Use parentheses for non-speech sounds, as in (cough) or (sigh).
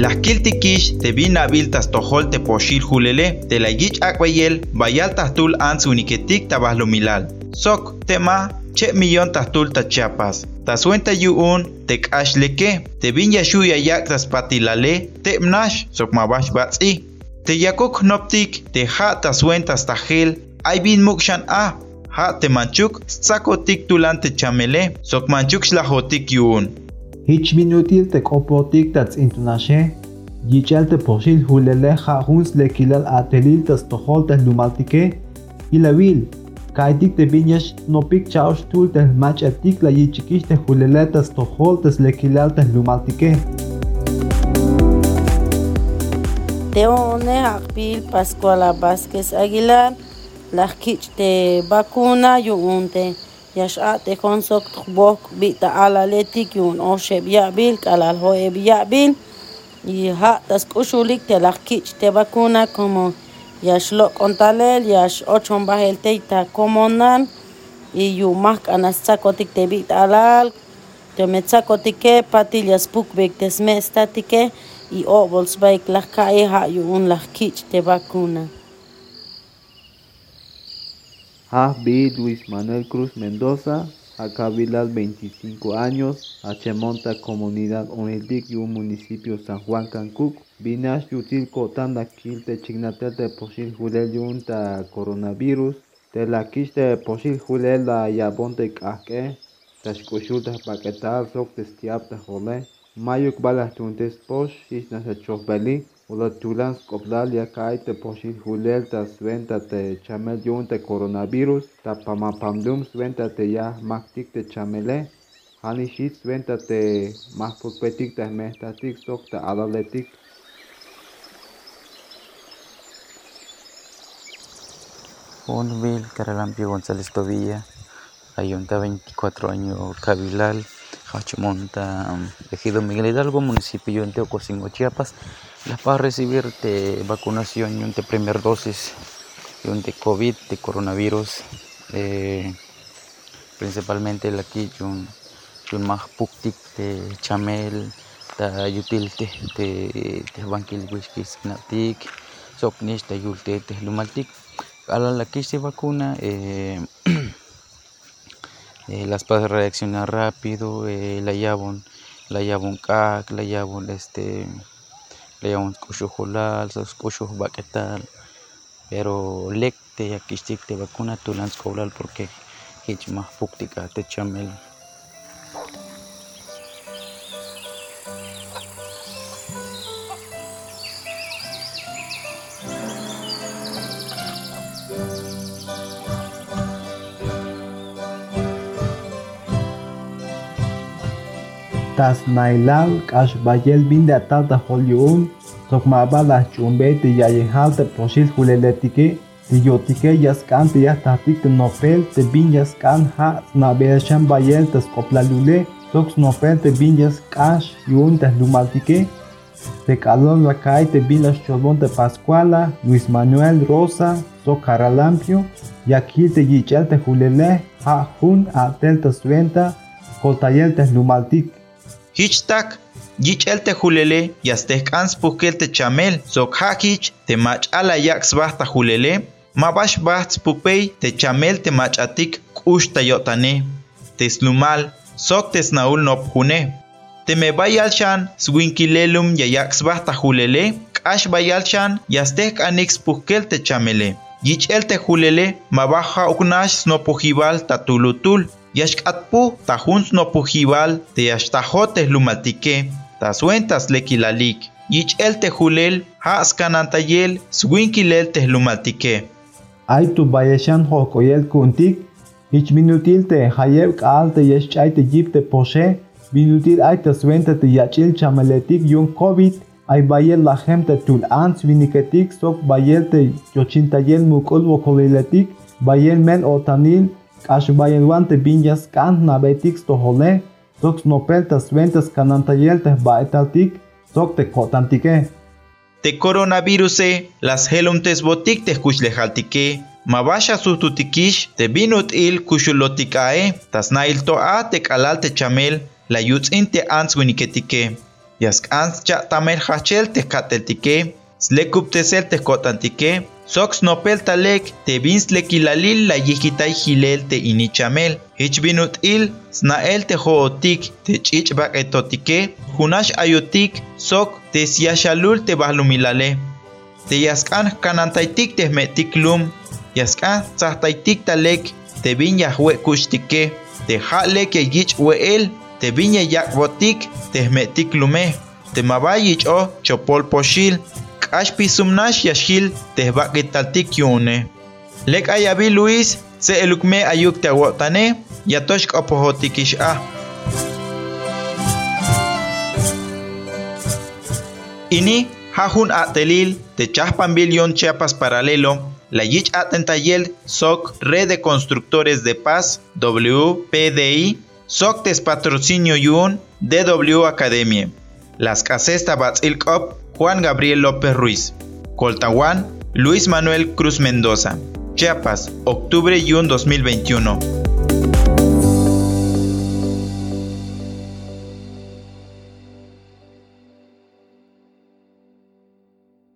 Las kiltikish te binabil tas tohol te poshil hulele, te la yich akwayel, bayal tul ans uniketik tabahlo milal. Sok, tema, che millón tahtul ta chiapas. Tasuenta yuun, te leke, te bin yashuya yak tas patilale, te mnash, sok mabash batzi. Te yakuk noptik, te ha tasuentas tahel, ay bin mukshan a, ha te manchuk, sakotik tulante chamele, sok manchuk shlahotik yuun. Hich minutil te kopotik tats intunashe, yichal te poshil hulele ha huns lekilal atelil tas tohol tas lumaltike, ilawil, kaitik te viñas no pik chaos tul te mach atik la yichikis te hulele tas tohol tas lekilal tas lumaltike. Teone Akpil Pascuala Vázquez Aguilar, la kich te vacuna yuunte. ישעת אכון סוק תחבוק ביתעלה לתיקיון עושב יעביל כלל הואב יעביל יהא תסקושו לקתלך קיץ' תבקונה כמו ישלוק אונטלל ישעות שום בהל תיתה כמונן יומח אנסקו תכתבי תעלל תמצקו תכה פתיל יספוק בקתסמא סטטיקה יאו בולסבייק לך כאי היון לך קיץ' תבקונה vacuna Javi Luis Manuel Cruz Mendoza, Acabilal 25 años, Achemonta Comunidad un municipio San Juan Cancuc, Binash Yutil Kotanda Kilte Chignatel de Posil Julel Yunta Coronavirus, de la Kiste Posil Julel la Yabonte Kake, Tashkushulta Paquetal Sok Testiapta Jole, Mayuk Balas Tuntes Posh, Isna Sachofbeli, Ola tulans koplal ya kai te poshil hulel ta sventa te chamel yun coronavirus ta pamapamdum sventa te ya maktik te chamele hani shit sventa te mahpukpetik te mehtatik sok te alaletik Bonville, Caralampio González Tobilla, Ayunta 24 años, Cabilal, Hachimonta, Ejido Miguel Hidalgo, municipio de Teocosingo, Chiapas. Las para recibir de vacunación de primer dosis de COVID, de coronavirus, eh, principalmente la aquí, un, un más puktik de chamel, ta yutil te te te banquil whisky snatik, soknish ta yulte te lumaltik. A la que se vacuna, eh, (clears throat) eh, las para reaccionar rápido, eh, la llavan, la llavan cac, la llavan este, la llavan cuchujolal, sos cuchuj baquetal, pero lecte aquí te vacuna tu coblal porque hich más te chamel. Tas nailal kash bayel binde atalta holyun sok mabala chumbe te yayehal te poshil huleletike te yotike yaskan te yahtatik te nopel te bin yaskan ha nabeshan bayel te skoplalule sok nopel te bin yaskash yun te lumaltike te calon la kai te bin las cholbon te Pascuala, Luis Manuel Rosa, so Caralampio, y aquí te yichel te hulele, ha hun atel te suenta, coltayel te lumaltik. Hichtak, yichel te julele, yastek ans pukel te chamel, sok hakich, te mach ala yaks bahta julele, mabash bahts pupei, te chamel te mach atik, kush tayotane, te slumal, sok te snaul nop june. Te me bayalshan, swinkilelum ya yaks bahta julele, kash bayalshan, yastek anix pukel te chamele. Yichel te julele, mabaja uknash snopujibal tatulutul. Yashkatpu tajuns no pujibal te yashtajotes lumaltique, tasuentas lekilalik. Yichel te julel, haaskanantayel, swinkilel te lumaltique. Ay tu bayeshan hokoyel kuntik, ich minutil te hayeb kaal te yeschay te yip te poshe, minutil ay te suenta te yachil chamaletik yun COVID, ay bayel la tul ans viniketik sok bayel te yochintayel mukul wokoliletik, bayel men otanil, Ashbayan te binjas kant na betix to hole, sox no peltas ventas canantayel te baetaltik, soc te cotantike. Te coronavirus las helumtes botik te kuchlejaltike, mabasha sustutikish te binut il kushulotikae, tas nail to a te kalal te chamel, la yutzin te ans winiketike. Yaskans cha tamer hachel te kateltike, slekuptesel te Sox nopel talek te vins lekilalil la yikitai hilel te inichamel. Hich binut il snael te hootik te chich bak etotike. Hunash ayotik sok te siashalul te bahlumilale. Te yaskan kanantaitik te metik lum. Yaskan tzahtaitik talek te bin yahwe kushtike. Te halek yich weel te bin yak botik te metik lume. Te mabayich o chopol poshil. K'axpi sumnax yaxil tejb'ak'italtik yune. Lek ayabi Luis se elukme ayuk tawotane yatox k'opojotikix'a. Ini hajun atelil te chahpan billion Chiapas Paralelo la Yich Atentayel SOC Red de Constructores de Paz WPDI SOC Tes Patrocinio Yun DW Academia Las Casesta Batzil Cop Juan Gabriel López Ruiz. Coltahuán, Luis Manuel Cruz Mendoza. Chiapas, octubre y 2021.